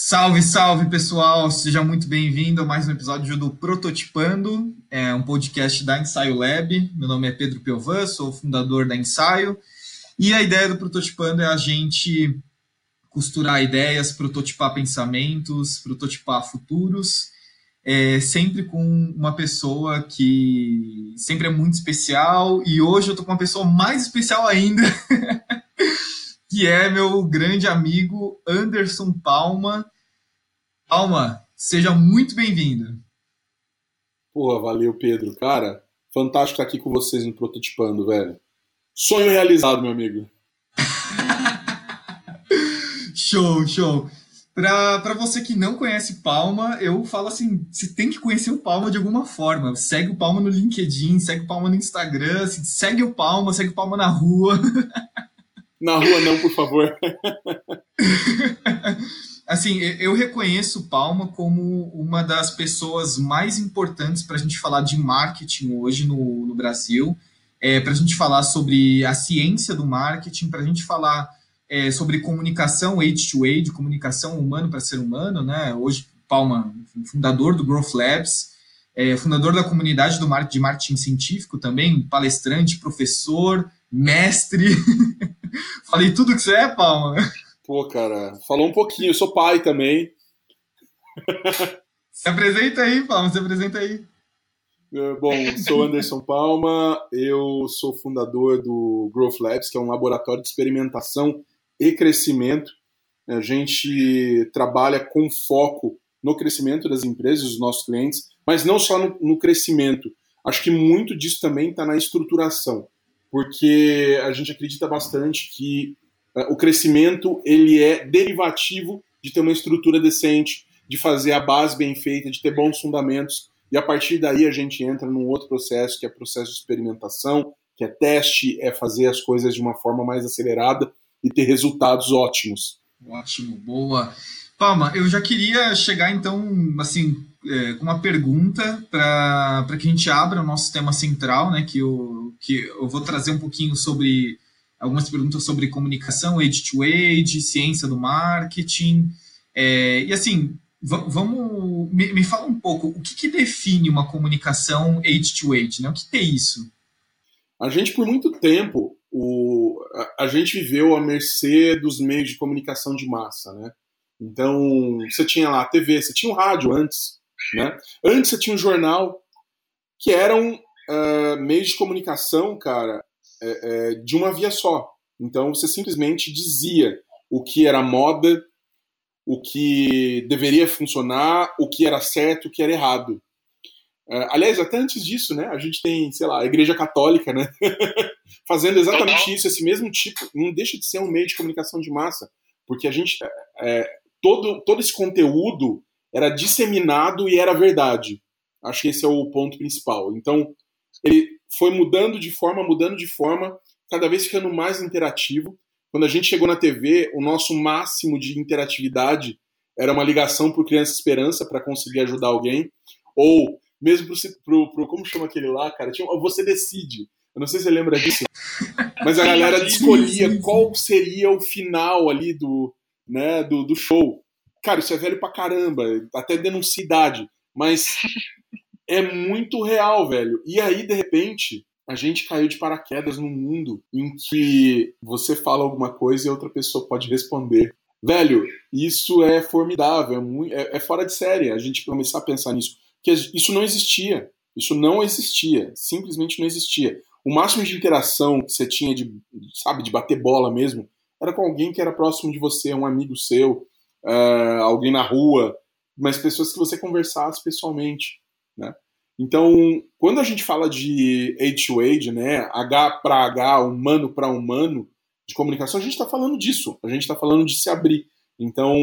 Salve, salve pessoal! Seja muito bem-vindo a mais um episódio do Prototipando, é um podcast da Ensaio Lab. Meu nome é Pedro Piovan, sou fundador da Ensaio. E a ideia do Prototipando é a gente costurar ideias, prototipar pensamentos, prototipar futuros, é, sempre com uma pessoa que sempre é muito especial. E hoje eu tô com uma pessoa mais especial ainda. que é meu grande amigo Anderson Palma. Palma, seja muito bem-vindo. Porra, valeu, Pedro. Cara, fantástico estar aqui com vocês no Prototipando, velho. Sonho realizado, meu amigo. show, show. Para você que não conhece Palma, eu falo assim: você tem que conhecer o Palma de alguma forma. Segue o Palma no LinkedIn, segue o Palma no Instagram, segue o Palma, segue o Palma na rua. Na rua não, por favor. assim, eu reconheço Palma como uma das pessoas mais importantes para a gente falar de marketing hoje no, no Brasil, é, para a gente falar sobre a ciência do marketing, para a gente falar é, sobre comunicação age to age, comunicação humano para ser humano, né? Hoje, Palma, fundador do Growth Labs, é, fundador da comunidade do de marketing científico também, palestrante, professor, mestre. Falei tudo que você é, Palma? Pô, cara, falou um pouquinho. Eu sou pai também. Se apresenta aí, Palma, se apresenta aí. É, bom, sou Anderson Palma, eu sou fundador do Growth Labs, que é um laboratório de experimentação e crescimento. A gente trabalha com foco no crescimento das empresas, dos nossos clientes, mas não só no, no crescimento. Acho que muito disso também está na estruturação porque a gente acredita bastante que uh, o crescimento ele é derivativo de ter uma estrutura decente, de fazer a base bem feita, de ter bons fundamentos, e a partir daí a gente entra num outro processo, que é processo de experimentação, que é teste, é fazer as coisas de uma forma mais acelerada e ter resultados ótimos. Ótimo, boa. Palma, eu já queria chegar então, assim, é, com uma pergunta para que a gente abra o nosso tema central, né, que eu, que eu vou trazer um pouquinho sobre algumas perguntas sobre comunicação, age to age, ciência do marketing. É, e assim, vamos. Me, me, fala um pouco, o que, que, define uma comunicação age to age? Né? O que, é isso? A gente, por muito tempo, o, a, a gente viveu à mercê dos meios de comunicação de massa, né? Então, você tinha lá a TV, você tinha o rádio antes, né? Antes você tinha um jornal que eram uh, meios de comunicação, cara, é, é, de uma via só. Então você simplesmente dizia o que era moda, o que deveria funcionar, o que era certo, o que era errado. Uh, aliás, até antes disso, né, a gente tem, sei lá, a Igreja Católica, né, fazendo exatamente isso, esse mesmo tipo, não deixa de ser um meio de comunicação de massa, porque a gente, é, todo, todo esse conteúdo era disseminado e era verdade. Acho que esse é o ponto principal. Então, ele foi mudando de forma, mudando de forma, cada vez ficando mais interativo. Quando a gente chegou na TV, o nosso máximo de interatividade era uma ligação para o Criança Esperança para conseguir ajudar alguém, ou mesmo para pro, como chama aquele lá, cara, tinha, você decide. Eu não sei se você lembra disso, mas a galera escolhia qual seria o final ali do, né, do, do show. Cara, isso é velho pra caramba, até denuncia idade, mas é muito real, velho. E aí, de repente, a gente caiu de paraquedas num mundo em que você fala alguma coisa e outra pessoa pode responder. Velho, isso é formidável, é, é, é fora de série a gente começar a pensar nisso. Porque isso não existia. Isso não existia. Simplesmente não existia. O máximo de interação que você tinha de, sabe, de bater bola mesmo, era com alguém que era próximo de você, um amigo seu, uh, alguém na rua, mas pessoas que você conversasse pessoalmente, né? Então, quando a gente fala de age, né, H para H, humano para humano, de comunicação, a gente está falando disso. A gente está falando de se abrir. Então,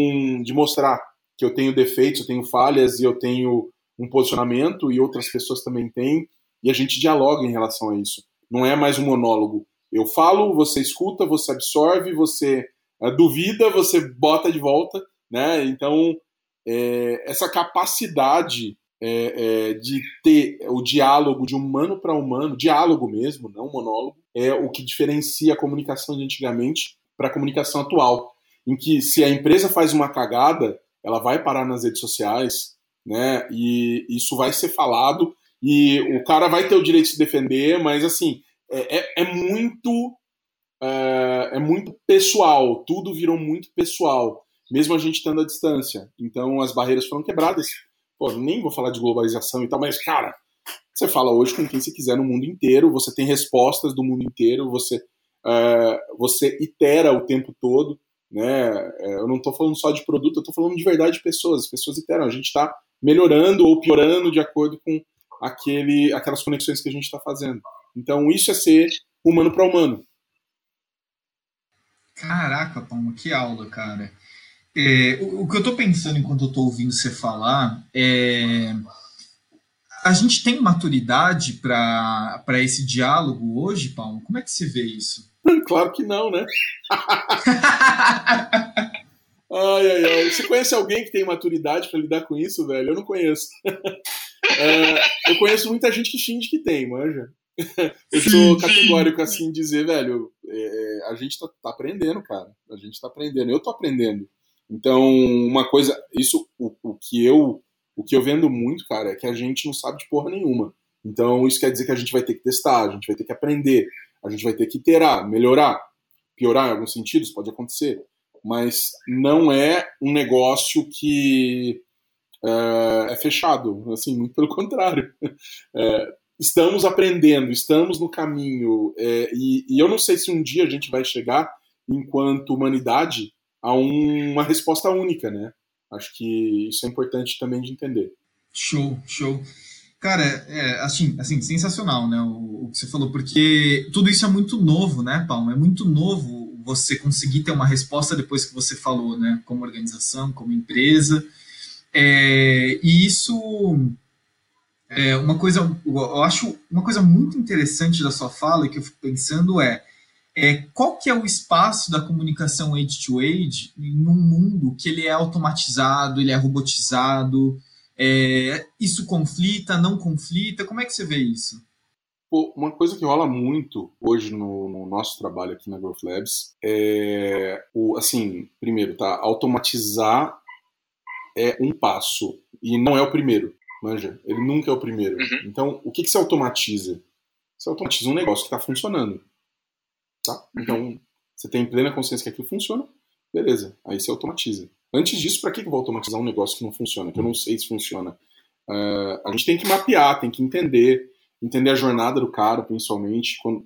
de mostrar que eu tenho defeitos, eu tenho falhas e eu tenho um posicionamento e outras pessoas também têm, e a gente dialoga em relação a isso. Não é mais um monólogo. Eu falo, você escuta, você absorve, você é, duvida, você bota de volta, né? Então, é, essa capacidade é, é, de ter o diálogo de humano para humano, diálogo mesmo, não monólogo, é o que diferencia a comunicação de antigamente para a comunicação atual, em que se a empresa faz uma cagada, ela vai parar nas redes sociais, né? E isso vai ser falado e o cara vai ter o direito de se defender, mas assim é, é, é muito é, é muito pessoal, tudo virou muito pessoal mesmo a gente estando à distância. Então as barreiras foram quebradas. Pô, nem vou falar de globalização e tal, mas, cara, você fala hoje com quem você quiser no mundo inteiro, você tem respostas do mundo inteiro, você, uh, você itera o tempo todo. Né? É, eu não estou falando só de produto, eu estou falando de verdade de pessoas. As pessoas iteram. A gente está melhorando ou piorando de acordo com aquele, aquelas conexões que a gente está fazendo. Então, isso é ser humano para humano. Caraca, Palma, que aula, cara. É, o, o, que eu estou pensando enquanto eu estou ouvindo você falar é. A gente tem maturidade para esse diálogo hoje, Paulo? Como é que você vê isso? Claro que não, né? ai, ai, ai. Você conhece alguém que tem maturidade para lidar com isso, velho? Eu não conheço. é, eu conheço muita gente que finge que tem, manja. Eu sou categórico assim dizer, velho, é, a gente tá, tá, aprendendo, cara. A gente tá aprendendo. Eu tô aprendendo. Então, uma coisa, isso, o, o, que eu, o que eu vendo muito, cara, é que a gente não sabe de porra nenhuma. Então, isso quer dizer que a gente vai ter que testar, a gente vai ter que aprender, a gente vai ter que iterar, melhorar, piorar em alguns sentidos, pode acontecer, mas não é um negócio que é, é fechado, assim, muito pelo contrário. É, estamos aprendendo, estamos no caminho, é, e, e eu não sei se um dia a gente vai chegar, enquanto humanidade, a um, uma resposta única, né? Acho que isso é importante também de entender. Show, show. Cara, é, assim, assim, sensacional, né? O, o, que você falou, porque tudo isso é muito novo, né, Paulo? É muito novo você conseguir ter uma resposta depois que você falou, né? Como organização, como empresa. É, e isso é uma coisa, eu acho uma coisa muito interessante da sua fala que eu fico pensando é é, qual que é o espaço da comunicação age-to-age num mundo que ele é automatizado, ele é robotizado, é, isso conflita, não conflita, como é que você vê isso? Pô, uma coisa que rola muito hoje no, no, nosso trabalho aqui na Growth Labs é o, assim, primeiro, tá, automatizar é um passo e não é o primeiro, manja, ele nunca é o primeiro. Uhum. Então, o que, que se automatiza? Você automatiza um negócio que está funcionando. Tá? Então, você tem plena consciência que aquilo funciona, beleza, aí você automatiza. Antes disso, para que eu vou automatizar um negócio que não funciona, que eu não sei se funciona? Uh, a gente tem que mapear, tem que entender, entender a jornada do cara, principalmente. Quando,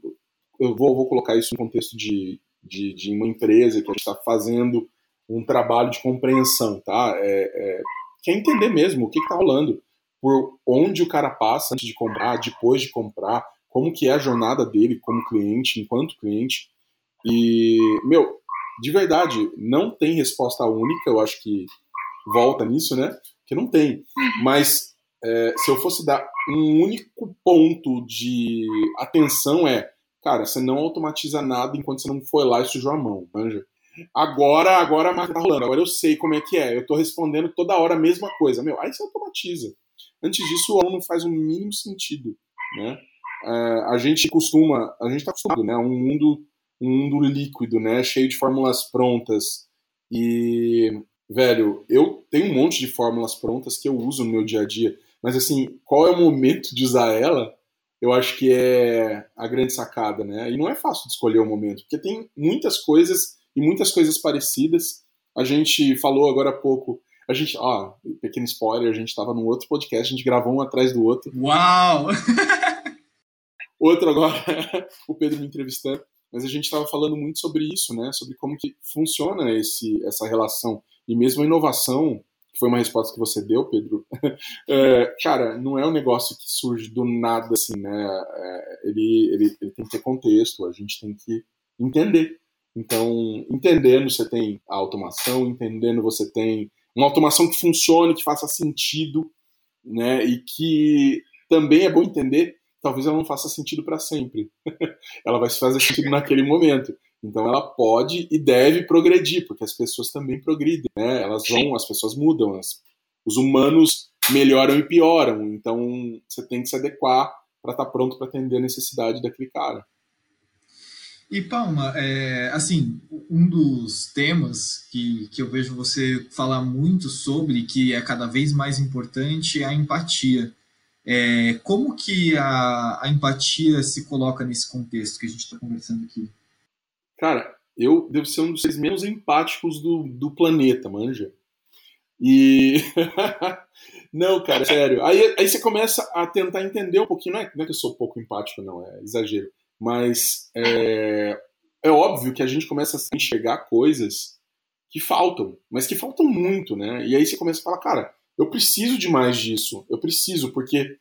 eu vou, vou colocar isso no contexto de, de, de uma empresa que a gente está fazendo um trabalho de compreensão, tá? É, é, quer entender mesmo o que está rolando, por onde o cara passa antes de comprar, depois de comprar, como que é a jornada dele como cliente, enquanto cliente. E, meu, de verdade, não tem resposta única, eu acho que volta nisso, né? Que não tem. Uhum. Mas é, se eu fosse dar um único ponto de atenção é, cara, você não automatiza nada enquanto você não foi lá e sujou a mão, manja. Agora, agora a marca tá rolando, agora eu sei como é que é, eu tô respondendo toda hora a mesma coisa, meu, aí você automatiza. Antes disso, o não faz o mínimo sentido, né? É, a gente costuma, a gente está acostumado, né? Um mundo, um mundo líquido, né? Cheio de fórmulas prontas. E, velho, eu tenho um monte de fórmulas prontas que eu uso no meu dia a dia. Mas, assim, qual é o momento de usar ela? Eu acho que é a grande sacada, né? E não é fácil de escolher o momento, porque tem muitas coisas e muitas coisas parecidas. A gente falou agora há pouco a gente, ó, pequeno spoiler, a gente estava num outro podcast, a gente gravou um atrás do outro. Uau! Outro agora, o Pedro me entrevistando, mas a gente estava falando muito sobre isso, né? Sobre como que funciona esse, essa relação. E mesmo a inovação, que foi uma resposta que você deu, Pedro, é, cara, não é um negócio que surge do nada, assim, né? É, ele, ele, ele tem que ter contexto, a gente tem que entender. Então, entendendo você tem a automação, entendendo você tem uma automação que funcione, que faça sentido, né? E que também é bom entender, talvez ela não faça sentido para sempre. ela vai fazer sentido naquele momento. Então ela pode e deve progredir, porque as pessoas também progridem, né? Elas vão, as pessoas mudam, as, os humanos melhoram e pioram. Então você tem que se adequar para estar tá pronto para atender a necessidade daquele cara. E Palma, é, assim, um dos temas que, que eu vejo você falar muito sobre, que é cada vez mais importante, é a empatia. É, como que a, a empatia se coloca nesse contexto que a gente está conversando aqui? Cara, eu devo ser um dos seres menos empáticos do, do planeta, manja. E. não, cara, sério. Aí, aí você começa a tentar entender um pouquinho. Não é, não é que eu sou pouco empático, não, é exagero. Mas é, é óbvio que a gente começa a enxergar coisas que faltam, mas que faltam muito, né? E aí você começa a falar, cara, eu preciso de mais disso, eu preciso, porque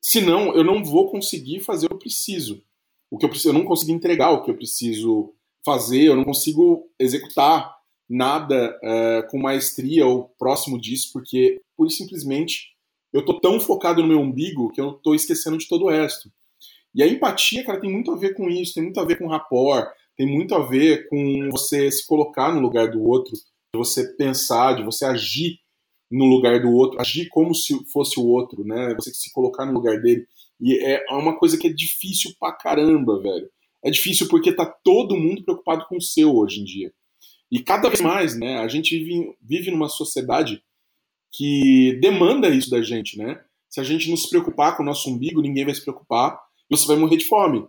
senão eu não vou conseguir fazer o que eu preciso. O que eu preciso, eu não consigo entregar o que eu preciso fazer, eu não consigo executar nada uh, com maestria ou próximo disso, porque, pura e simplesmente, eu tô tão focado no meu umbigo que eu tô esquecendo de todo o resto. E a empatia, cara, tem muito a ver com isso, tem muito a ver com rapport, tem muito a ver com você se colocar no lugar do outro, de você pensar, de você agir no lugar do outro, agir como se fosse o outro, né? Você se colocar no lugar dele. E é uma coisa que é difícil pra caramba, velho. É difícil porque tá todo mundo preocupado com o seu hoje em dia. E cada vez mais, né? A gente vive, vive numa sociedade que demanda isso da gente, né? Se a gente não se preocupar com o nosso umbigo, ninguém vai se preocupar você vai morrer de fome.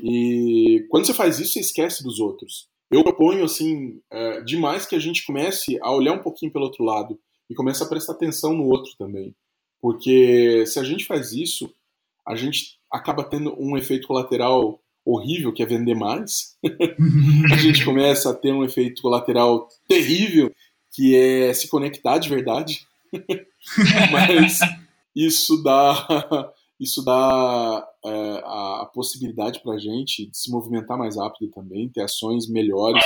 E quando você faz isso, você esquece dos outros. Eu proponho, assim, é, demais que a gente comece a olhar um pouquinho pelo outro lado e comece a prestar atenção no outro também. Porque se a gente faz isso, a gente acaba tendo um efeito colateral horrível, que é vender mais. a gente começa a ter um efeito colateral terrível, que é se conectar de verdade. Mas isso dá isso dá é, a, a, possibilidade para a gente de se movimentar mais rápido também, ter ações melhores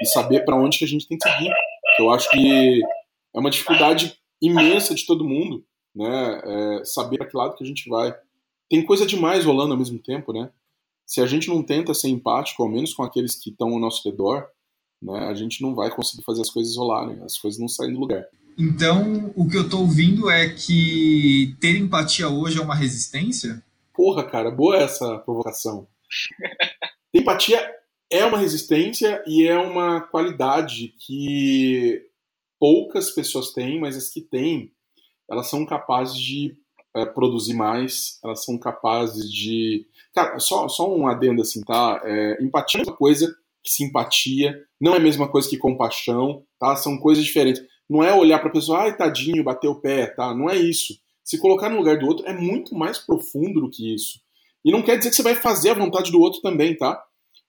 e saber para onde que a gente tem que seguir. Eu acho que é uma dificuldade imensa de todo mundo, né? É, saber para que lado que a gente vai. Tem coisa demais rolando ao mesmo tempo, né? Se a gente não tenta ser empático, ao menos com aqueles que estão ao nosso redor, né, a gente não vai conseguir fazer as coisas rolarem, as coisas não saem do lugar. Então, o que eu estou ouvindo é que ter empatia hoje é uma resistência? Porra, cara, boa essa provocação. empatia é uma resistência e é uma qualidade que poucas pessoas têm, mas as que têm, elas são capazes de é, produzir mais, elas são capazes de. Cara, só, só um adendo assim, tá? É, empatia é uma coisa que simpatia, não é a mesma coisa que compaixão, tá? São coisas diferentes. Não é olhar para a pessoa, ai, tadinho, bater o pé, tá? Não é isso. Se colocar no lugar do outro é muito mais profundo do que isso. E não quer dizer que você vai fazer a vontade do outro também, tá?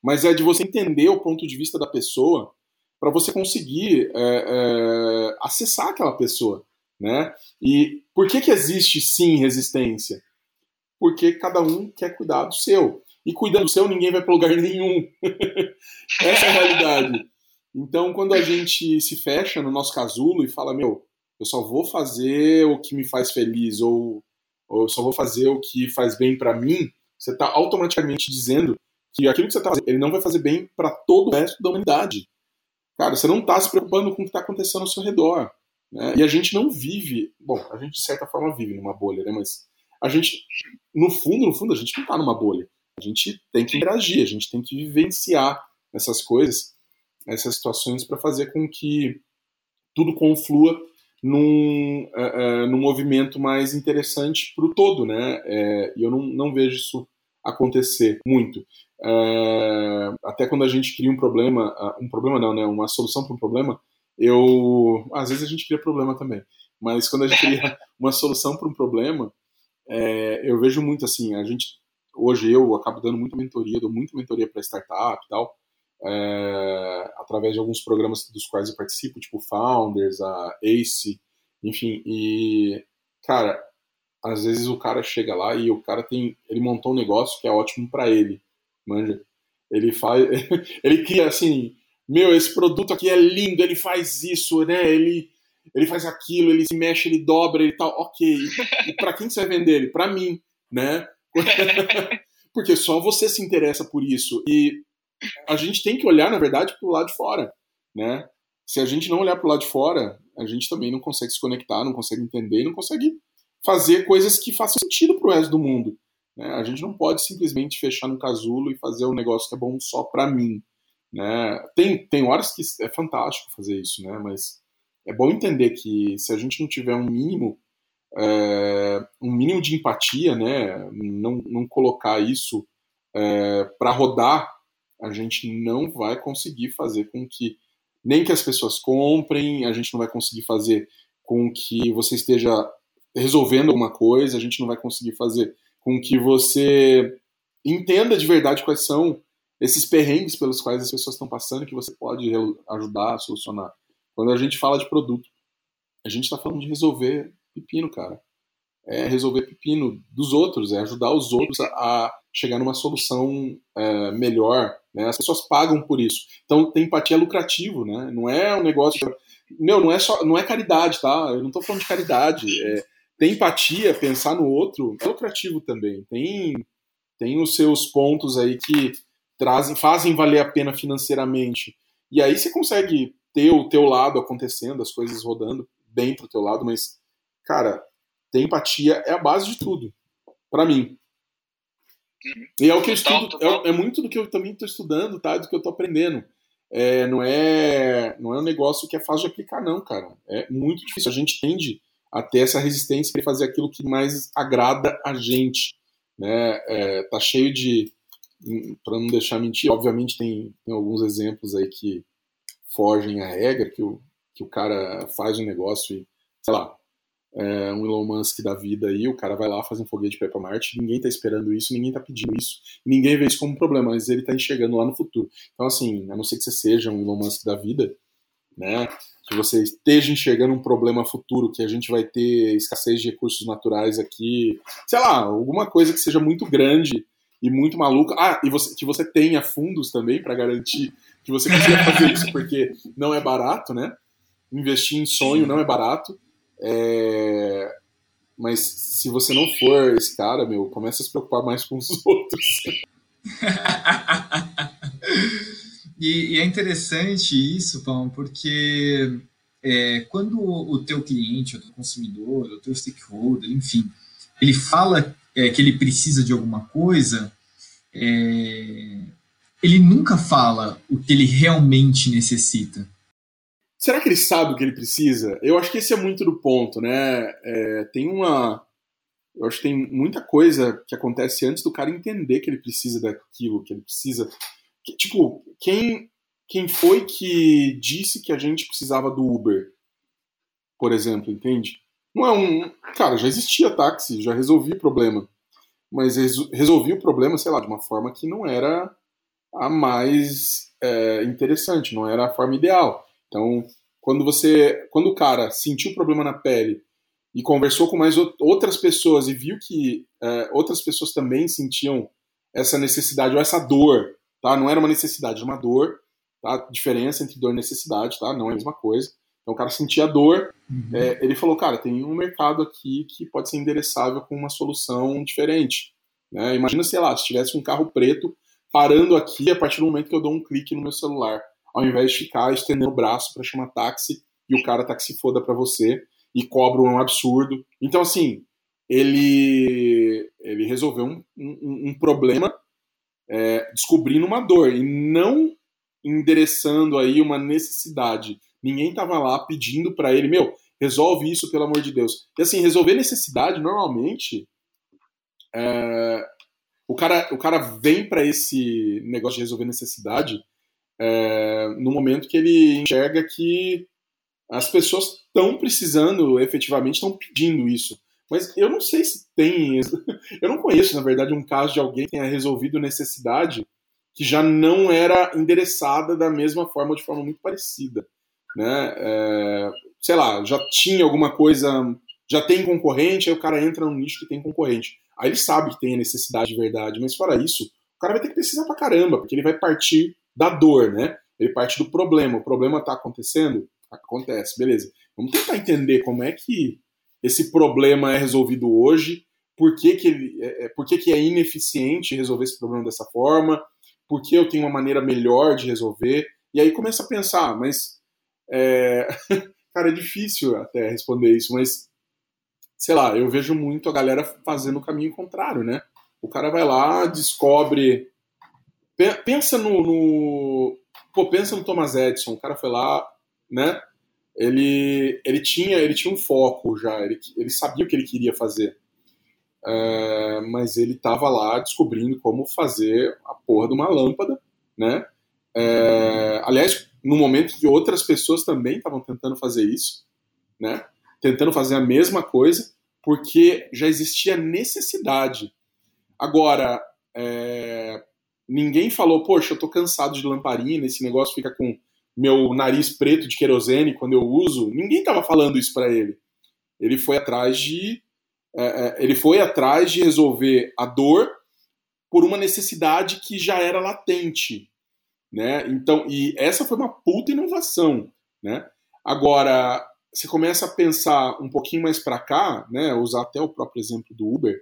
Mas é de você entender o ponto de vista da pessoa para você conseguir é, é, acessar aquela pessoa, né? E por que que existe sim resistência? Porque cada um quer cuidar do seu. E cuidando do seu, ninguém vai para lugar nenhum. Essa é a realidade. Então, quando a gente se fecha no nosso casulo e fala, meu, eu só vou fazer o que me faz feliz ou, ou eu só vou fazer o que faz bem para mim, você está automaticamente dizendo que aquilo que você está fazendo, ele não vai fazer bem para todo o resto da humanidade. Cara, você não está se preocupando com o que está acontecendo ao seu redor. Né? E a gente não vive, bom, a gente de certa forma vive numa bolha, né? Mas a gente, no fundo, no fundo, a gente não está numa bolha. A gente tem que interagir, a gente tem que vivenciar essas coisas essas situações para fazer com que tudo conflua num, uh, num movimento mais interessante para o todo, né? É, e eu não, não vejo isso acontecer muito. Uh, até quando a gente cria um problema, um problema não, né? Uma solução para um problema, eu às vezes a gente cria problema também, mas quando a gente cria uma solução para um problema, é, eu vejo muito assim, a gente hoje eu acabo dando muita mentoria, dou muita mentoria para startup e tal, é, através de alguns programas dos quais eu participo, tipo Founders, a ACE, enfim, e, cara, às vezes o cara chega lá e o cara tem, ele montou um negócio que é ótimo para ele, manja? Ele faz, ele cria assim, meu, esse produto aqui é lindo, ele faz isso, né, ele, ele faz aquilo, ele se mexe, ele dobra, ele tal. Ok. E para quem você vai vender ele? Para mim, né? Porque só você se interessa por isso. E a gente tem que olhar, na verdade, para o lado de fora, né? Se a gente não olhar para o lado de fora, a gente também não consegue se conectar, não consegue entender, não consegue fazer coisas que façam sentido para o resto do mundo. Né? A gente não pode simplesmente fechar no casulo e fazer um negócio que é bom só para mim. Né? Tem, tem horas que é fantástico fazer isso, né? mas é bom entender que se a gente não tiver um mínimo é, um mínimo de empatia, né? não, não colocar isso é, para rodar, a gente não vai conseguir fazer com que nem que as pessoas comprem, a gente não vai conseguir fazer com que você esteja resolvendo alguma coisa, a gente não vai conseguir fazer com que você entenda de verdade quais são esses perrengues pelos quais as pessoas estão passando que você pode ajudar a solucionar. Quando a gente fala de produto, a gente está falando de resolver pepino, cara. É resolver pepino dos outros, é ajudar os outros a, chegar numa solução é, melhor. Né? As pessoas pagam por isso. Então, tem empatia lucrativo, né? Não é um negócio. Meu, não é só, não é caridade, tá? Eu não estou falando de caridade. É, tem empatia, pensar no outro, é lucrativo também. Tem, tem os seus pontos aí que trazem, fazem valer a pena financeiramente. E aí você consegue ter o teu lado acontecendo, as coisas rodando bem pro teu lado, mas, cara, ter empatia é a base de tudo, para mim. E é o que eu estudo, é, é, muito do que eu também estou estudando, tá? Do que eu estou aprendendo. É, não é não é um negócio que é fácil de aplicar, não, cara. É muito difícil. A gente tende a ter essa resistência para fazer aquilo que mais agrada a gente. Né? É, tá cheio de. Para não deixar mentir, obviamente tem, tem alguns exemplos aí que fogem à regra, que o, que o cara faz um negócio e, sei lá, é, um Elon Musk da vida aí, o cara vai lá, faz um foguete para Marte, ninguém tá esperando isso, ninguém tá pedindo isso, ninguém vê isso como um problema, mas ele tá enxergando lá no futuro. Então, assim, a não ser que você seja um Elon Musk da vida, né, que você esteja enxergando um problema futuro, que a gente vai ter escassez de recursos naturais aqui, sei lá, alguma coisa que seja muito grande e muito maluca. Ah, e você, que você tenha fundos também para garantir que você consiga fazer isso, porque não é barato, né? Investir em sonho não é barato. É... Mas se você não for esse cara, meu, começa a se preocupar mais com os outros. E, e, é interessante isso, Pão, porque é, quando o teu cliente, o teu consumidor, o teu stakeholder, enfim, ele fala é, que ele precisa de alguma coisa, é, ele nunca fala o que ele realmente necessita. Será que ele sabe o que ele precisa? Eu acho que esse é muito do ponto, né? É, tem uma. Eu acho que tem muita coisa que acontece antes do cara entender que ele precisa daquilo, que ele precisa tipo, quem, quem foi que disse que a gente precisava do Uber? Por exemplo, entende? Não é um. Cara, já existia táxi, já resolvi o problema. Mas resolvi o problema, sei lá, de uma forma que não era a mais é, interessante, não era a forma ideal. Então, quando você. Quando o cara sentiu o problema na pele e conversou com mais outras pessoas e viu que é, outras pessoas também sentiam essa necessidade ou essa dor tá? Não era uma necessidade, era uma dor, tá? Diferença entre dor e necessidade, tá? Não é a mesma coisa. Então o cara sentia dor, uhum. é, ele falou, cara, tem um mercado aqui que pode ser endereçável com uma solução diferente. Né? Imagina, sei lá, se tivesse um carro preto parando aqui a partir do momento que eu dou um clique no meu celular, ao invés de ficar estendendo o braço para chamar táxi e o cara táxi foda para você e cobra um absurdo. Então, assim, ele, ele resolveu um, um, um problema é, descobrindo uma dor e não endereçando aí uma necessidade. Ninguém estava lá pedindo para ele, meu, resolve isso pelo amor de Deus. E assim, resolver necessidade normalmente é, o cara o cara vem para esse negócio de resolver necessidade é, no momento que ele enxerga que as pessoas estão precisando, efetivamente estão pedindo isso. Mas eu não sei se tem. Eu não conheço, na verdade, um caso de alguém que tenha resolvido necessidade que já não era endereçada da mesma forma, de forma muito parecida. Né? É, sei lá, já tinha alguma coisa, já tem concorrente, aí o cara entra num nicho que tem concorrente. Aí ele sabe que tem a necessidade de verdade, mas fora isso, o cara vai ter que precisar pra caramba, porque ele vai partir da dor, né? Ele parte do problema. O problema tá acontecendo? Acontece, beleza. Vamos tentar entender como é que esse problema é resolvido hoje, por que, que, ele, é, é por que, que é ineficiente resolver esse problema dessa forma, por que eu tenho uma maneira melhor de resolver. E aí começa a pensar, mas. É... Cara, é difícil até responder isso, mas. Sei lá, eu vejo muito a galera fazendo o caminho contrário, né? O cara vai lá, descobre. Pensa no, no. Pô, pensa no Thomas Edison. O cara foi lá, né? Ele, ele, tinha, ele tinha um foco já, ele, ele sabia o que ele queria fazer. É, mas ele estava lá descobrindo como fazer a porra de uma lâmpada, né? É, aliás, no momento que outras pessoas também estavam tentando fazer isso, né? Tentando fazer a mesma coisa, porque já existia necessidade. Agora, é, ninguém falou, poxa, eu tô cansado de lamparina, esse negócio fica com meu nariz preto de querosene quando eu uso. Ninguém estava falando isso para ele. Ele foi atrás de é, é, ele foi atrás de resolver a dor por uma necessidade que já era latente, né? Então, e essa foi uma puta inovação, né? Agora, você começa a pensar um pouquinho mais para cá, né? Usar até o próprio exemplo do Uber.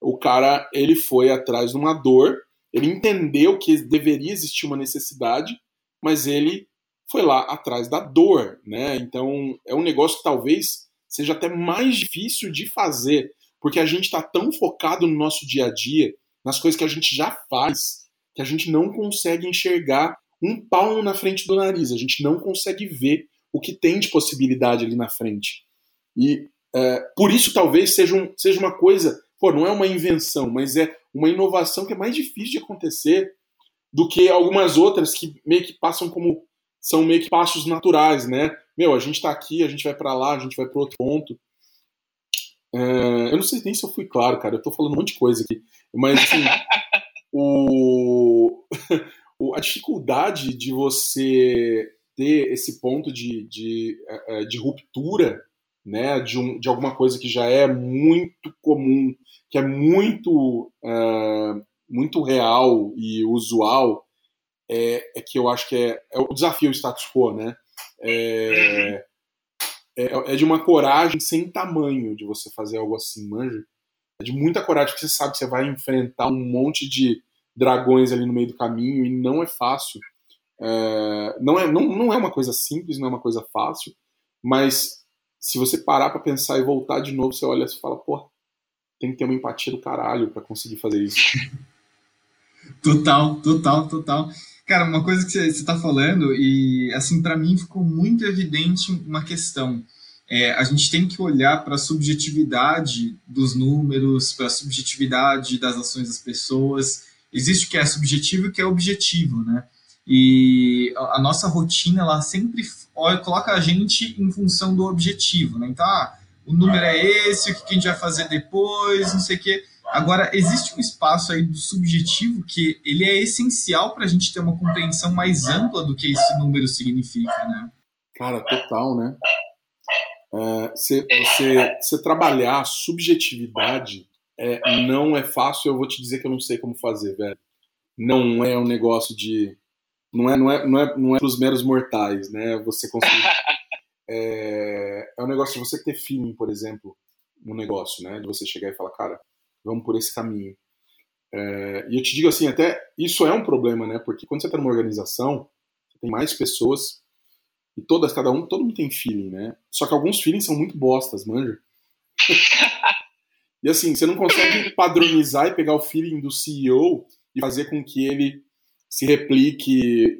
O cara, ele foi atrás de uma dor, ele entendeu que deveria existir uma necessidade, mas ele foi lá atrás da dor, né? Então é um negócio que talvez seja até mais difícil de fazer, porque a gente está tão focado no nosso dia a dia, nas coisas que a gente já faz, que a gente não consegue enxergar um palmo na frente do nariz, a gente não consegue ver o que tem de possibilidade ali na frente. E é, por isso talvez seja, um, seja uma coisa, pô, não é uma invenção, mas é uma inovação que é mais difícil de acontecer do que algumas outras que meio que passam como são meio que passos naturais, né? Meu, a gente tá aqui, a gente vai para lá, a gente vai para outro ponto. É, eu não sei nem se eu fui claro, cara. Eu tô falando um monte de coisa aqui. Mas, assim, o, a dificuldade de você ter esse ponto de, de, é, é, de ruptura, né, de, um, de alguma coisa que já é muito comum, que é muito, uh, muito real e usual, é, é que eu acho que é, é o desafio status quo, né? É, é, é, de uma coragem sem tamanho de você fazer algo assim, manja. É de muita coragem, porque você sabe que você vai enfrentar um monte de dragões ali no meio do caminho e não é fácil. É, não, é, não, não é uma coisa simples, não é uma coisa fácil, mas se você parar para pensar e voltar de novo, você olha e fala, pô, tem que ter uma empatia do caralho para conseguir fazer isso. total, total, total. Cara, uma coisa que você está falando, e assim, para mim ficou muito evidente uma questão. É, a gente tem que olhar para a subjetividade dos números, para a subjetividade das ações das pessoas. Existe o que é subjetivo e o que é objetivo, né? E a, nossa rotina, ela sempre coloca a gente em função do objetivo, né? Então, ah, o número é esse, o que a gente vai fazer depois, não sei o quê. Agora, existe um espaço aí do subjetivo que ele é essencial para a gente ter uma compreensão mais ampla do que esse número significa, né? Cara, total, né? É, você, você, você trabalhar subjetividade é, não é fácil, eu vou te dizer que eu não sei como fazer, velho. Não é um negócio de. Não é, não é, não é, não é para os meros mortais, né? Você conseguir. é, é um negócio de você ter feeling, por exemplo, no negócio, né? De você chegar e falar, cara, vamos por esse caminho. É, e eu te digo assim, até isso é um problema, né? Porque quando você está numa organização, você tem mais pessoas e todas, cada um, todo mundo tem feeling, né? Só que alguns feelings são muito bostas, manja. e assim, você não consegue padronizar e pegar o feeling do CEO e fazer com que ele se replique.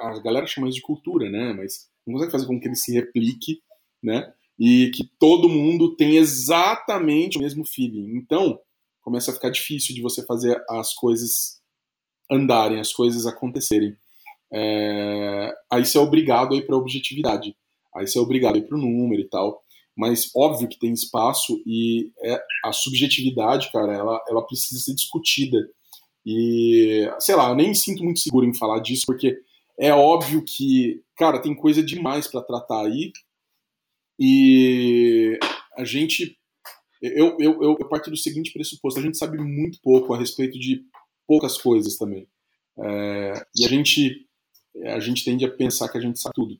A galera chama isso de cultura, né? Mas não consegue fazer com que ele se replique, né? E que todo mundo tem exatamente o mesmo feeling. Então, começa a ficar difícil de você fazer as coisas andarem, as coisas acontecerem. É... Aí você é obrigado a ir para a objetividade, aí você é obrigado a ir para o número e tal. Mas óbvio que tem espaço e é, a subjetividade, cara, ela, ela precisa ser discutida. E, sei lá, eu nem me sinto muito seguro em falar disso, porque é óbvio que, cara, tem coisa demais para tratar aí, e a gente. Eu, eu, eu, eu parto do seguinte pressuposto: a gente sabe muito pouco a respeito de poucas coisas também. É, e a gente, a gente tende a pensar que a gente sabe tudo.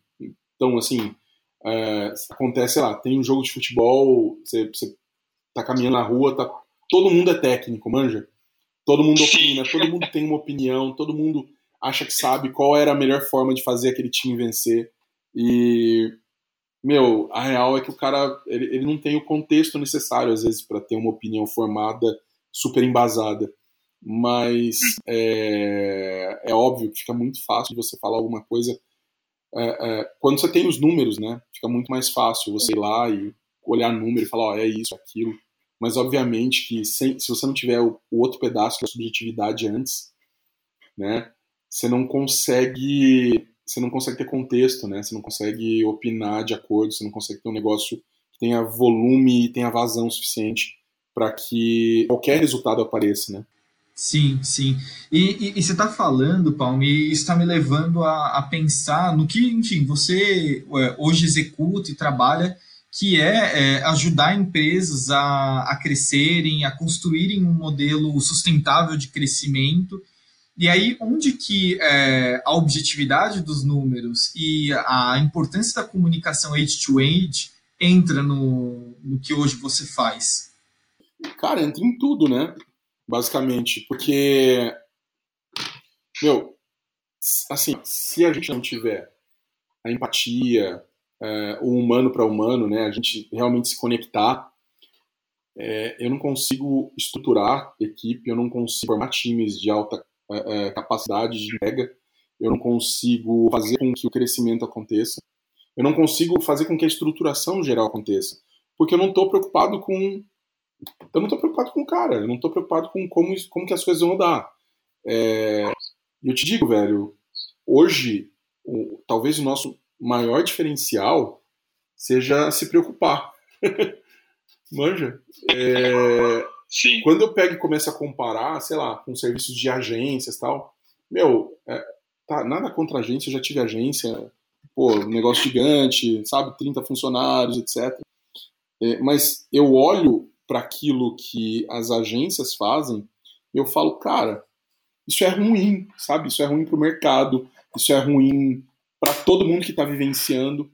Então, assim, é, acontece, sei lá, tem um jogo de futebol, você, você tá caminhando na rua, tá, todo mundo é técnico, manja? Todo mundo opina, todo mundo tem uma opinião, todo mundo acha que sabe qual era a melhor forma de fazer aquele time vencer. E, meu, a real é que o cara ele, ele não tem o contexto necessário, às vezes, para ter uma opinião formada, super embasada. Mas é, é óbvio que fica muito fácil você falar alguma coisa. É, é, quando você tem os números, né? Fica muito mais fácil você ir lá e olhar número e falar, ó, é isso, aquilo. Mas, obviamente, que sem, se você não tiver o, o outro pedaço, que é subjetividade antes, né? Você não consegue você não consegue ter contexto, né? Você não consegue opinar de acordo, você não consegue ter um negócio que tenha volume e tenha vazão suficiente para que qualquer resultado apareça, né? Sim, sim. E, e, e você está falando, Paulo, e está me levando a, a, pensar no que, enfim, você é, hoje executa e trabalha, que é, é ajudar empresas a, a crescerem, a construírem um modelo sustentável de crescimento e aí, onde que é, a objetividade dos números e a importância da comunicação age-to-age entra no, no que hoje você faz? Cara, entra em tudo, né? Basicamente, porque, meu, assim, se a gente não tiver a empatia, é, o humano para humano, né, a gente realmente se conectar, é, eu não consigo estruturar equipe, eu não consigo formar times de alta é, é, capacidade de entrega, eu não consigo fazer com que o crescimento aconteça, eu não consigo fazer com que a estruturação geral aconteça, porque eu não estou preocupado com eu não estou preocupado com o cara, eu não estou preocupado com como, como que as coisas vão dar. É, eu te digo, velho, hoje, o, talvez o nosso maior diferencial seja se preocupar. Manja? É, Sim. Quando eu pego e começo a comparar, sei lá, com serviços de agências tal, meu, é, tá, nada contra agência, eu já tive agência, pô, negócio gigante, sabe, 30 funcionários, etc. É, mas eu olho para aquilo que as agências fazem e eu falo, cara, isso é ruim, sabe? Isso é ruim para o mercado, isso é ruim para todo mundo que está vivenciando.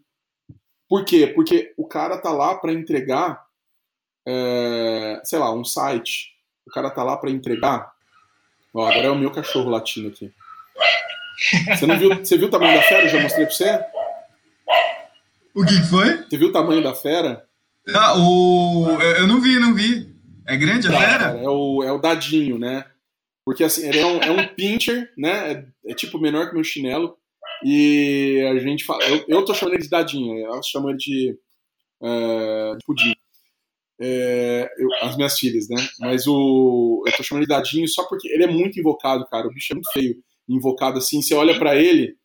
Por quê? Porque o cara tá lá para entregar é, sei lá, um site, o cara tá lá para entregar. Ó, agora é o meu cachorro latindo aqui. Você não viu? Você viu o tamanho da fera? Eu já mostrei pra você? O que foi? Você viu o tamanho da fera? Ah, o... Eu não vi, não vi. É grande a tá, fera? Cara, é, o, é o dadinho, né? Porque assim, ele é um, é um pincher, né? É, é, tipo menor que meu chinelo. E a gente fala. Eu, eu tô chamando ele de dadinho, eu chamo ele de, uh, de pudim é, eu, as minhas filhas, né? Mas o. Eu tô chamando de Dadinho só porque ele é muito invocado, cara. O bicho é muito feio. Invocado assim, você olha para ele,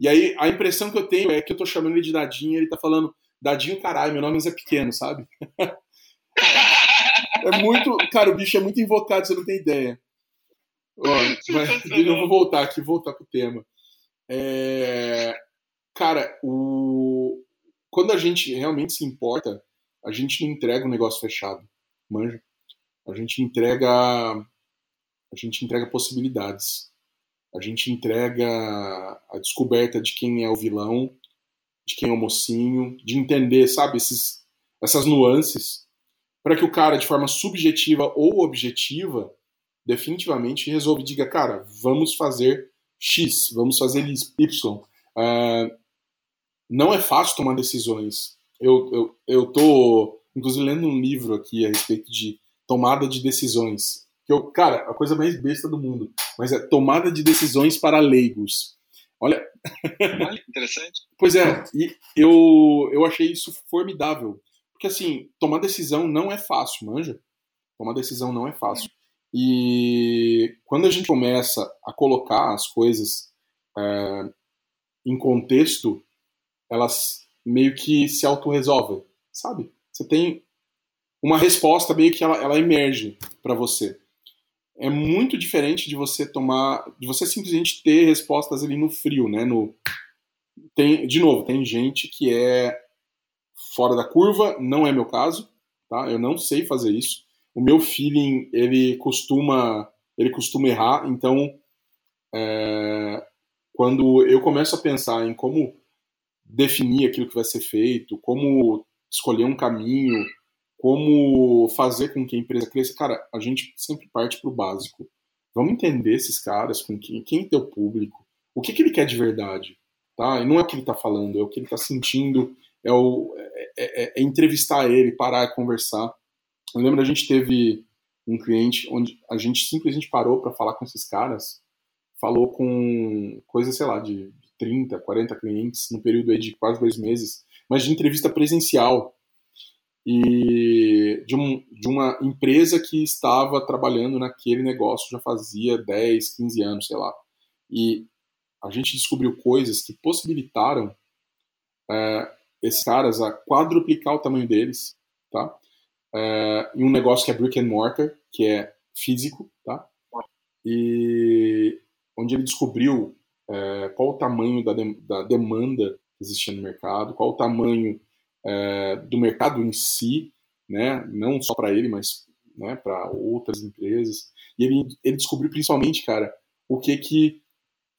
e aí a impressão que eu tenho é que eu tô chamando ele de Dadinho e ele tá falando, Dadinho, caralho, meu nome é pequeno, sabe? é muito. Cara, o bicho é muito invocado, você não tem ideia. Ó, mas, eu vou voltar aqui, voltar pro tema. É, cara, o, quando a gente realmente se importa a gente não entrega um negócio fechado, manja? A gente entrega a gente entrega possibilidades. A gente entrega a descoberta de quem é o vilão, de quem é o mocinho, de entender, sabe, esses, essas nuances, para que o cara, de forma subjetiva ou objetiva, definitivamente resolva e diga, cara, vamos fazer X, vamos fazer Y. Uh, não é fácil tomar decisões eu, eu, eu tô, inclusive, lendo um livro aqui a respeito de tomada de decisões. Que eu, cara, a coisa mais besta do mundo. Mas é tomada de decisões para leigos. Olha. Olha, interessante. pois é, e eu, eu achei isso formidável. Porque, assim, tomar decisão não é fácil, manja? Tomar decisão não é fácil. E quando a gente começa a colocar as coisas é, em contexto, elas meio que se autorresolve, sabe? Você tem uma resposta meio que ela, ela emerge para você. É muito diferente de você tomar, de você simplesmente ter respostas ali no frio, né? No tem, de novo, tem gente que é fora da curva, não é meu caso, tá? Eu não sei fazer isso. O meu feeling ele costuma ele costuma errar, então é, quando eu começo a pensar em como definir aquilo que vai ser feito, como escolher um caminho, como fazer com que a empresa cresça. Cara, a gente sempre parte para o básico. Vamos entender esses caras, com quem, quem é teu público, o que, que ele quer de verdade, tá? E não é o que ele está falando, é o que ele está sentindo, é, o, é, é, é, entrevistar ele, parar e conversar. Eu lembro a gente teve um cliente onde a gente simplesmente parou para falar com esses caras, falou com coisa, sei lá, de 30, 40 clientes no período de quase dois meses, mas de entrevista presencial e de, um, de uma empresa que estava trabalhando naquele negócio já fazia 10, 15 anos, sei lá. E a gente descobriu coisas que possibilitaram é, esses caras a quadruplicar o tamanho deles, tá? É, em um negócio que é brick and mortar, que é físico, tá? E onde ele descobriu é, qual o tamanho da, de, da, demanda existia no mercado, qual o tamanho é, do mercado em si, né? Não só para ele, mas né, para outras empresas. E ele, ele descobriu principalmente, cara, o que que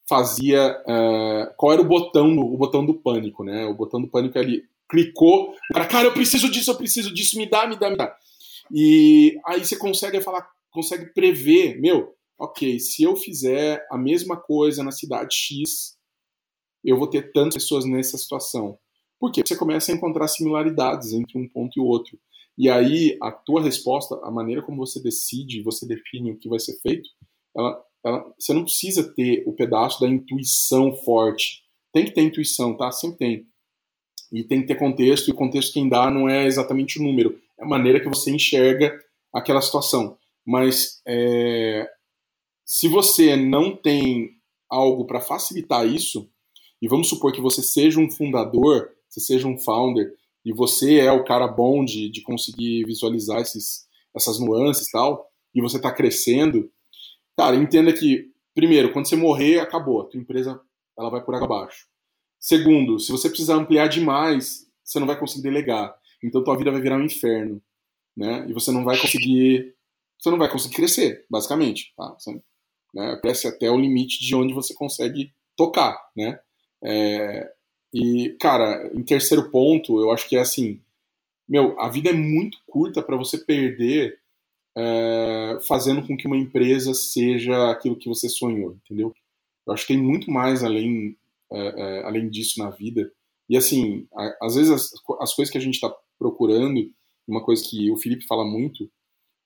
fazia, uh, qual era o botão, o botão do pânico, né? O botão do pânico ali clicou, cara, cara, eu preciso disso, eu preciso disso, me dá, me dá, me dá. E aí você consegue falar, consegue prever, meu, ok, se eu fizer a mesma coisa na cidade X, eu vou ter tantas pessoas nessa situação. Por quê? Você começa a encontrar similaridades entre um ponto e o outro. E aí a tua resposta, a maneira como você decide, você define o que vai ser feito, ela ela, você não precisa ter o pedaço da intuição forte. Tem que ter intuição, tá? Sempre tem. E tem que ter contexto, e o contexto quem dá não é exatamente o número, é a maneira que você enxerga aquela situação. Mas é, se você não tem algo para facilitar isso, e vamos supor que você seja um fundador, você seja um founder, e você é o cara bom de, de conseguir visualizar esses, essas nuances e tal, e você está crescendo, Cara, entenda que, primeiro, quando você morrer, acabou. A tua empresa ela vai por água abaixo. Segundo, se você precisar ampliar demais, você não vai conseguir delegar. Então tua vida vai virar um inferno, né? E você não vai conseguir, você não vai conseguir crescer, basicamente, tá? Você, né, cresce até o limite de onde você consegue tocar, né? É, e cara, em terceiro ponto, eu acho que é assim, meu, a vida é muito curta para você perder é, fazendo com que uma empresa seja aquilo que você sonhou, entendeu? Eu acho que tem muito mais além, é, é, além disso na vida. E assim, a, às vezes as, as, coisas que a gente está procurando, uma coisa que o Felipe fala muito,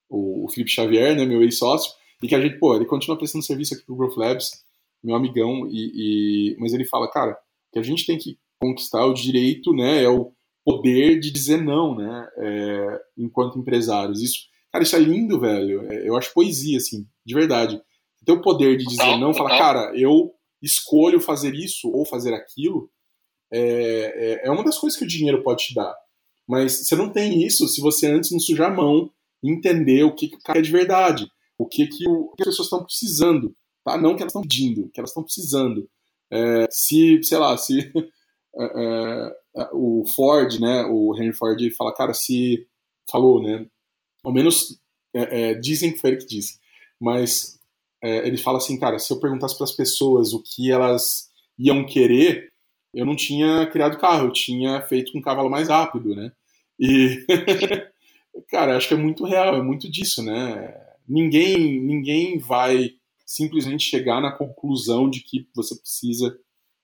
o, o Felipe Xavier, né, meu ex-sócio, e que a gente, pô, ele continua prestando serviço aqui pro Growth Labs, meu amigão, e, e, mas ele fala, cara, que a gente tem que conquistar o direito, né, é o poder de dizer não, né, é, enquanto empresários. Isso Cara, isso é lindo, velho. É, eu acho poesia, assim, de verdade. Ter o poder de dizer não, falar, cara, eu escolho fazer isso ou fazer aquilo, é, é, é, uma das coisas que o dinheiro pode te dar. Mas você não tem isso se você antes não sujar a mão e entender o que, que o cara é de verdade, o que, que, o, que as pessoas estão precisando, tá? Não que elas estão pedindo, que elas estão precisando. É, se, sei lá, se é, é, o Ford, né, o Henry Ford fala, cara, se falou, né, ao menos é, é, dizem que foi ele que disse. Mas é, ele fala assim, cara, se eu perguntasse para as pessoas o que elas iam querer, eu não tinha criado carro, eu tinha feito um cavalo mais rápido, né? E, cara, acho que é muito real, é muito disso, né? Ninguém, ninguém vai simplesmente chegar na conclusão de que você precisa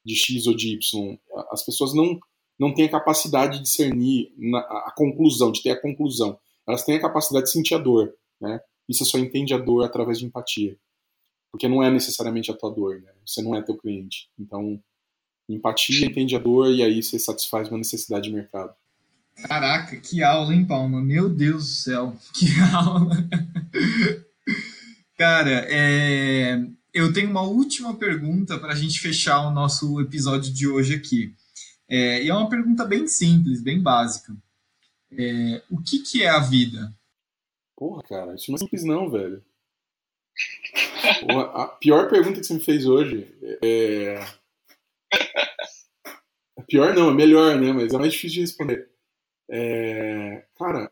de X ou de Y. As pessoas não, não têm a capacidade de discernir na, a conclusão, de ter a conclusão elas têm a capacidade de sentir a dor, né? E você só entende a dor através de empatia. Porque não é necessariamente a tua dor, né? Você não é teu cliente. Então, empatia, entende a dor e aí você satisfaz uma necessidade de mercado. Caraca, que aula, hein, Palma? Meu Deus do céu, que aula! Cara, é... eu tenho uma última pergunta para a gente fechar o nosso episódio de hoje aqui. É... E é uma pergunta bem simples, bem básica. É, o que, que é a vida? Porra, cara, isso não é simples não, velho. a pior pergunta que você me fez hoje é. A pior não, é melhor, né? Mas é mais difícil de responder. É... Cara,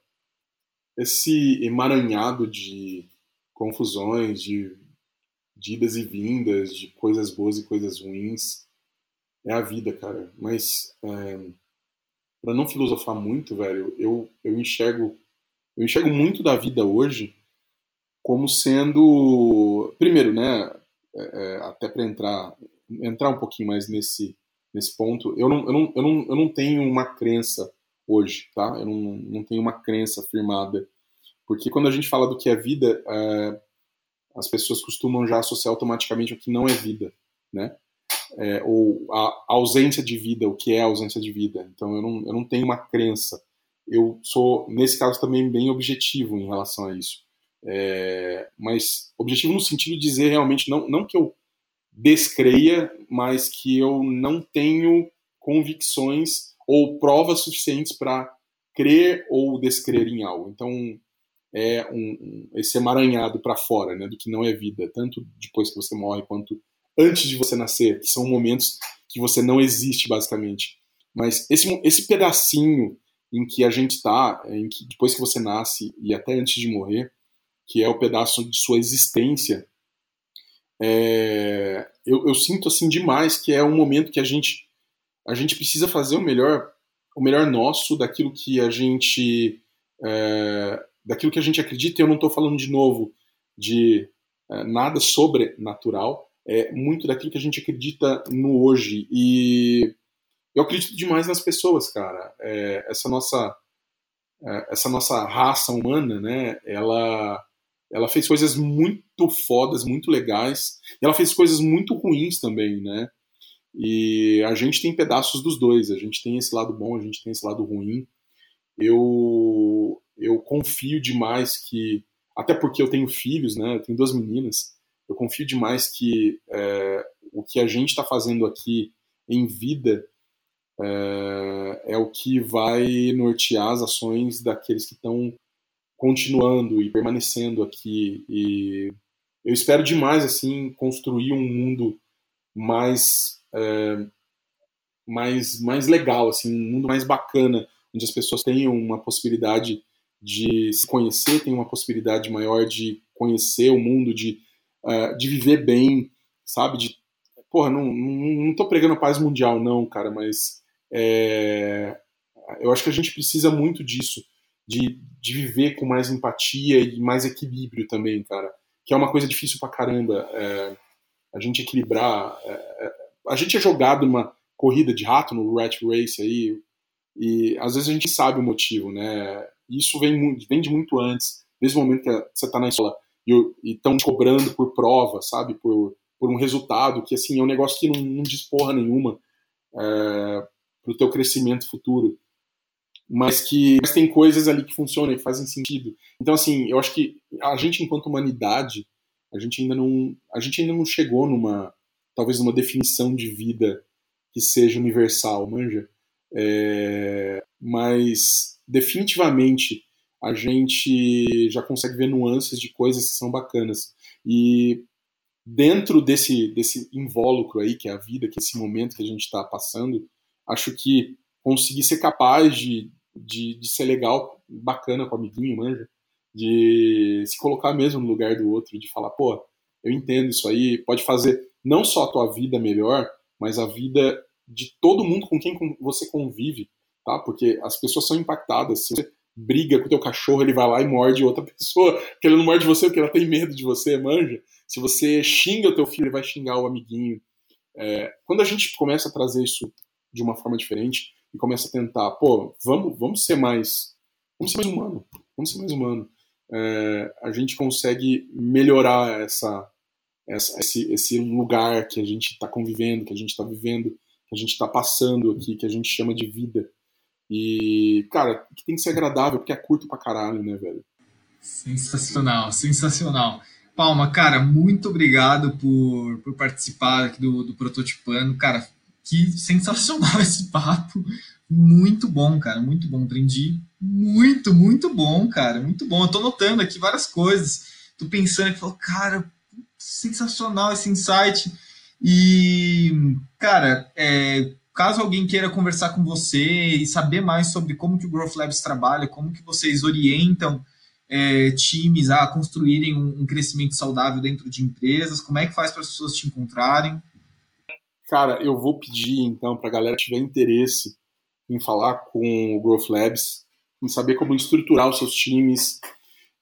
esse emaranhado de confusões, de, de idas e vindas, de coisas boas e coisas ruins, é a vida, cara. Mas é, para não filosofar muito, velho, eu, eu enxergo eu enxergo muito da vida hoje como sendo primeiro, né? É, é até para entrar entrar um pouquinho mais nesse nesse ponto, eu não, eu não, eu não, eu não tenho uma crença hoje, tá? Eu não, não tenho uma crença firmada. Porque quando a gente fala do que é vida, é, as pessoas costumam já associar automaticamente o que não é vida, né? É, ou a ausência de vida, o que é a ausência de vida. Então eu não, eu não tenho uma crença. Eu sou, nesse caso, também bem objetivo em relação a isso. É, mas objetivo no sentido de dizer realmente, não, não que eu descreia, mas que eu não tenho convicções ou provas suficientes para crer ou descrer em algo. Então, é um, um esse emaranhado para fora, né, do que não é vida, tanto depois que você morre quanto antes de você nascer, que são momentos que você não existe basicamente. Mas esse esse pedacinho em que a gente está, depois que você nasce e até antes de morrer, que é o pedaço de sua existência, é, eu, eu, sinto assim demais que é um momento que a gente a gente precisa fazer o melhor o melhor nosso daquilo que a gente é, daquilo que a gente acredita. Eu não estou falando de novo de é, nada sobrenatural, é muito daquilo que a gente acredita no hoje e eu acredito demais nas pessoas, cara. É, essa nossa é, essa nossa raça humana, né? Ela ela fez coisas muito fodas, muito legais. E ela fez coisas muito ruins também, né? E a gente tem pedaços dos dois. A gente tem esse lado bom, a gente tem esse lado ruim. Eu, eu confio demais que, até porque eu tenho filhos, né? Eu tenho duas meninas. Eu confio demais que é, o que a gente está fazendo aqui em vida é, é, o que vai nortear as ações daqueles que estão continuando e permanecendo aqui. E eu espero demais assim construir um mundo mais é, mais mais legal, assim, um mundo mais bacana, onde as pessoas tenham uma possibilidade de se conhecer, tenham uma possibilidade maior de conhecer o mundo, de, uh, de viver bem, sabe? De, porra, não, não, não tô pregando paz mundial, não, cara, mas é, eu acho que a gente precisa muito disso de, de viver com mais empatia e mais equilíbrio também, cara. Que é uma coisa difícil pra caramba. É, a gente equilibrar. É, é, a gente é jogado numa corrida de rato, no rat race aí, e às vezes a gente sabe o motivo, né? Isso vem, vem de muito antes, desde o momento que você tá na escola e estão cobrando por prova, sabe? Por, por um resultado que, assim, é um negócio que não, não diz porra nenhuma é, pro teu crescimento futuro mas que mas tem coisas ali que funcionam e fazem sentido. Então, assim, eu acho que a gente, enquanto humanidade, a gente ainda não, a gente ainda não chegou numa, talvez, numa definição de vida que seja universal, manja? É, mas, definitivamente, a gente já consegue ver nuances de coisas que são bacanas. E dentro desse, desse invólucro aí, que é a vida, que é esse momento que a gente está passando, acho que conseguir ser capaz de, de, de ser legal, bacana com o amiguinho, manja, de se colocar mesmo no lugar do outro, de falar, pô, eu entendo isso aí, pode fazer não só a tua vida melhor, mas a vida de todo mundo com quem você convive, tá? Porque as pessoas são impactadas. Se você briga com o teu cachorro, ele vai lá e morde outra pessoa, porque ele não morde você porque ela tem medo de você, manja. Se você xinga o teu filho, ele vai xingar o amiguinho. É, quando a gente começa a trazer isso de uma forma diferente, e começa a tentar, pô, vamos, vamos ser mais, vamos ser mais humano, vamos ser mais humano. É, a gente consegue melhorar essa, essa, esse, esse lugar que a gente está convivendo, que a gente está vivendo, que a gente está passando aqui, que a gente chama de vida. E, cara, que tem que ser agradável, porque é curto pra caralho, né, velho? Sensacional, sensacional. Palma, cara, muito obrigado por, por participar aqui do, do Prototipando. Cara, que sensacional esse papo. Muito bom, cara, muito bom. Aprendi muito, muito bom, cara, muito bom. Eu tô notando aqui várias coisas. Tô pensando aqui, falo, cara, sensacional esse insight. E, cara, é, caso alguém queira conversar com você e saber mais sobre como que o Growth Labs trabalha, como que vocês orientam é, times a construírem um, um, crescimento saudável dentro de empresas, como é que faz para as pessoas te encontrarem? cara, eu vou pedir então para a galera que tiver interesse em falar com o Growth Labs, em saber como estruturar os seus times,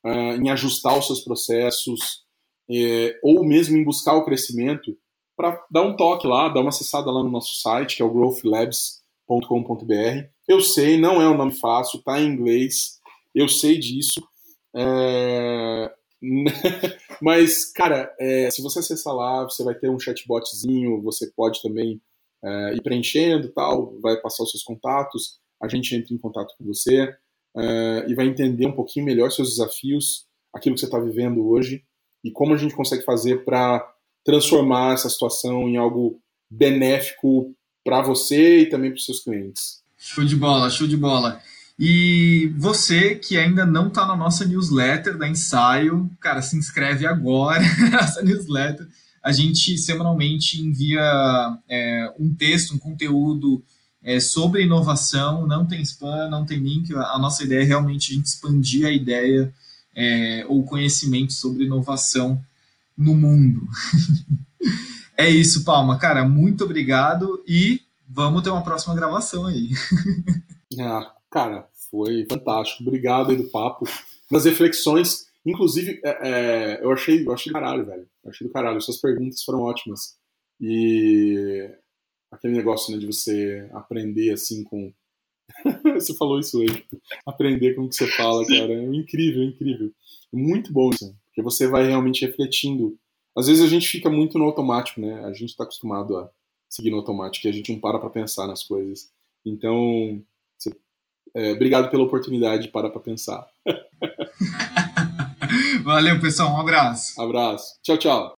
uh, em ajustar os seus processos, é, ou mesmo em buscar o crescimento, para dar um toque lá, dar uma acessada lá no nosso site, que é o growthlabs.com.br. Eu sei, não é um nome fácil, tá em inglês, eu sei disso. É... Mas, cara, é, se você acessar lá, você vai ter um chatbotzinho, você pode também é, ir preenchendo tal, vai passar os seus contatos, a gente entra em contato com você é, e vai entender um pouquinho melhor seus desafios, aquilo que você está vivendo hoje e como a gente consegue fazer para transformar essa situação em algo benéfico para você e também para os seus clientes. Show de bola, show de bola. E você que ainda não está na nossa newsletter da Ensaio, cara, se inscreve agora nessa newsletter. A gente semanalmente envia é, um texto, um conteúdo é, sobre inovação. Não tem spam, não tem link. A nossa ideia é realmente a gente expandir a ideia é, ou conhecimento sobre inovação no mundo. é isso, Palma. Cara, muito obrigado e vamos ter uma próxima gravação aí. ah, Cara, foi fantástico. Obrigado aí do papo. Nas reflexões, inclusive, é, é, eu, achei, eu achei do caralho, velho. Eu achei do caralho. Suas perguntas foram ótimas. E aquele negócio né, de você aprender assim com. você falou isso hoje. Aprender com o que você fala, cara. É incrível, é incrível. Muito bom isso. Porque você vai realmente refletindo. Às vezes a gente fica muito no automático, né? A gente está acostumado a seguir no automático e a gente não para para pensar nas coisas. Então, é, obrigado pela oportunidade para para pensar. Valeu, pessoal. Um abraço. Abraço. Tchau, tchau.